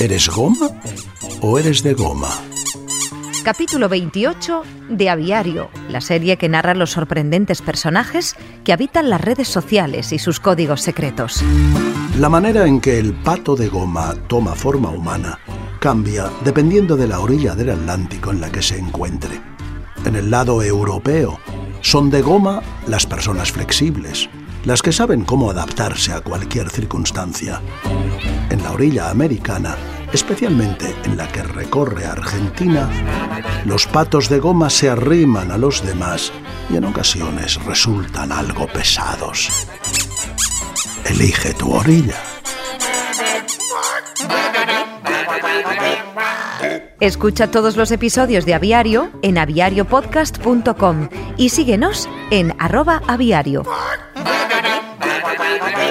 ¿Eres goma o eres de goma? Capítulo 28 de Aviario, la serie que narra los sorprendentes personajes que habitan las redes sociales y sus códigos secretos. La manera en que el pato de goma toma forma humana cambia dependiendo de la orilla del Atlántico en la que se encuentre. En el lado europeo son de goma las personas flexibles, las que saben cómo adaptarse a cualquier circunstancia. En la orilla americana, especialmente en la que recorre Argentina, los patos de goma se arriman a los demás y en ocasiones resultan algo pesados. Elige tu orilla. Escucha todos los episodios de Aviario en aviariopodcast.com y síguenos en arroba aviario. Amen.